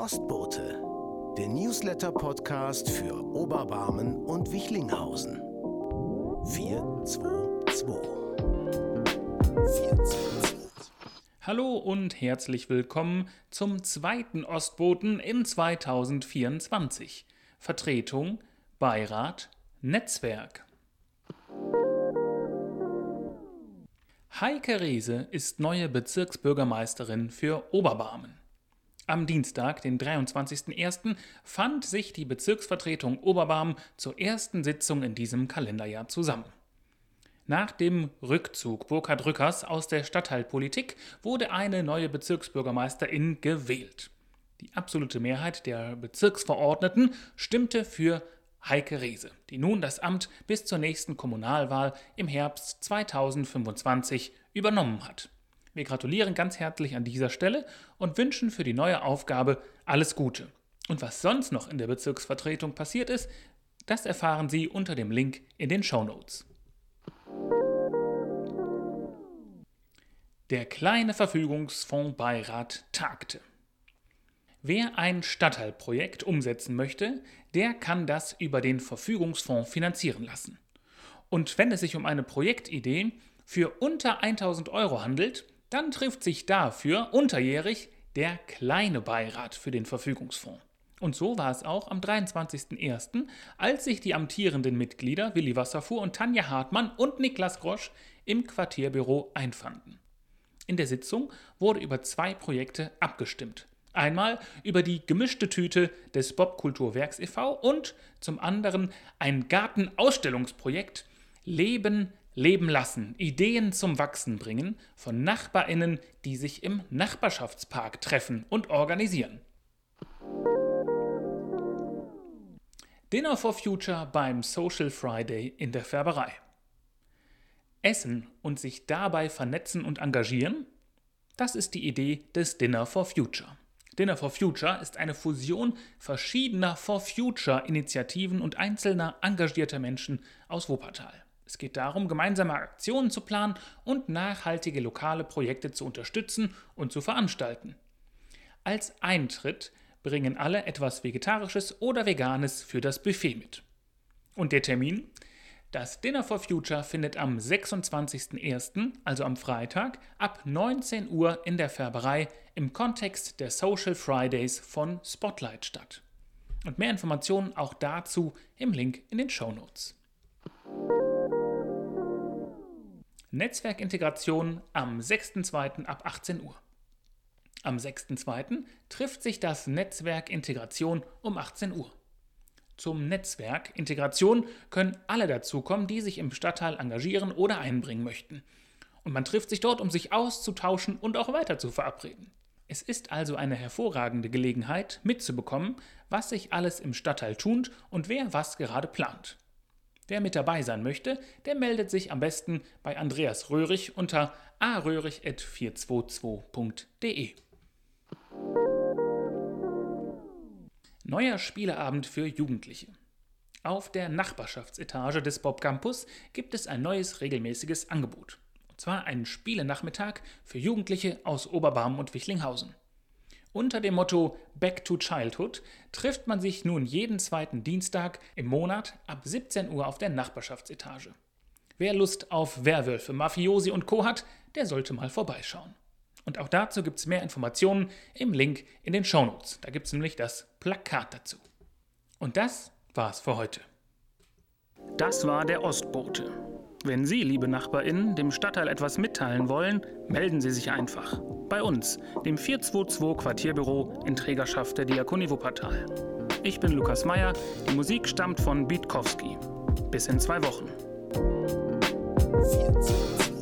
Ostbote, der Newsletter-Podcast für Oberbarmen und Wichlinghausen. 422. 422. Hallo und herzlich willkommen zum zweiten Ostboten in 2024. Vertretung, Beirat, Netzwerk. Heike Reese ist neue Bezirksbürgermeisterin für Oberbarmen. Am Dienstag, den 23.01., fand sich die Bezirksvertretung Oberbarm zur ersten Sitzung in diesem Kalenderjahr zusammen. Nach dem Rückzug Burkhard Rückers aus der Stadtteilpolitik wurde eine neue Bezirksbürgermeisterin gewählt. Die absolute Mehrheit der Bezirksverordneten stimmte für Heike Reese, die nun das Amt bis zur nächsten Kommunalwahl im Herbst 2025 übernommen hat. Wir gratulieren ganz herzlich an dieser Stelle und wünschen für die neue Aufgabe alles Gute. Und was sonst noch in der Bezirksvertretung passiert ist, das erfahren Sie unter dem Link in den Show Notes. Der kleine Verfügungsfondsbeirat tagte. Wer ein Stadtteilprojekt umsetzen möchte, der kann das über den Verfügungsfonds finanzieren lassen. Und wenn es sich um eine Projektidee für unter 1000 Euro handelt, dann trifft sich dafür unterjährig der kleine Beirat für den Verfügungsfonds. Und so war es auch am 23.01., als sich die amtierenden Mitglieder Willi Wasserfuhr und Tanja Hartmann und Niklas Grosch im Quartierbüro einfanden. In der Sitzung wurde über zwei Projekte abgestimmt. Einmal über die gemischte Tüte des Bobkulturwerks e.V. und zum anderen ein Gartenausstellungsprojekt Leben Leben lassen, Ideen zum Wachsen bringen von Nachbarinnen, die sich im Nachbarschaftspark treffen und organisieren. Dinner for Future beim Social Friday in der Färberei. Essen und sich dabei vernetzen und engagieren? Das ist die Idee des Dinner for Future. Dinner for Future ist eine Fusion verschiedener For Future Initiativen und einzelner engagierter Menschen aus Wuppertal. Es geht darum, gemeinsame Aktionen zu planen und nachhaltige lokale Projekte zu unterstützen und zu veranstalten. Als Eintritt bringen alle etwas Vegetarisches oder Veganes für das Buffet mit. Und der Termin? Das Dinner for Future findet am 26.01., also am Freitag, ab 19 Uhr in der Färberei im Kontext der Social Fridays von Spotlight statt. Und mehr Informationen auch dazu im Link in den Show Notes. Netzwerkintegration am 6.2. ab 18 Uhr. Am 6.2. trifft sich das Netzwerk Integration um 18 Uhr. Zum Netzwerk Integration können alle dazukommen, die sich im Stadtteil engagieren oder einbringen möchten. Und man trifft sich dort, um sich auszutauschen und auch weiter zu verabreden. Es ist also eine hervorragende Gelegenheit, mitzubekommen, was sich alles im Stadtteil tut und wer was gerade plant. Wer mit dabei sein möchte, der meldet sich am besten bei Andreas Röhrig unter aröhrig.422.de. Neuer Spieleabend für Jugendliche. Auf der Nachbarschaftsetage des Bob Campus gibt es ein neues regelmäßiges Angebot. Und zwar einen Spielenachmittag für Jugendliche aus Oberbarm und Wichlinghausen. Unter dem Motto Back to Childhood trifft man sich nun jeden zweiten Dienstag im Monat ab 17 Uhr auf der Nachbarschaftsetage. Wer Lust auf Werwölfe, Mafiosi und Co. hat, der sollte mal vorbeischauen. Und auch dazu gibt es mehr Informationen im Link in den Shownotes. Da gibt es nämlich das Plakat dazu. Und das war's für heute. Das war der Ostbote. Wenn Sie, liebe NachbarInnen, dem Stadtteil etwas mitteilen wollen, melden Sie sich einfach bei uns, dem 422 Quartierbüro in Trägerschaft der Diakonie Wuppertal. Ich bin Lukas Meyer, die Musik stammt von Bietkowski. Bis in zwei Wochen. 422.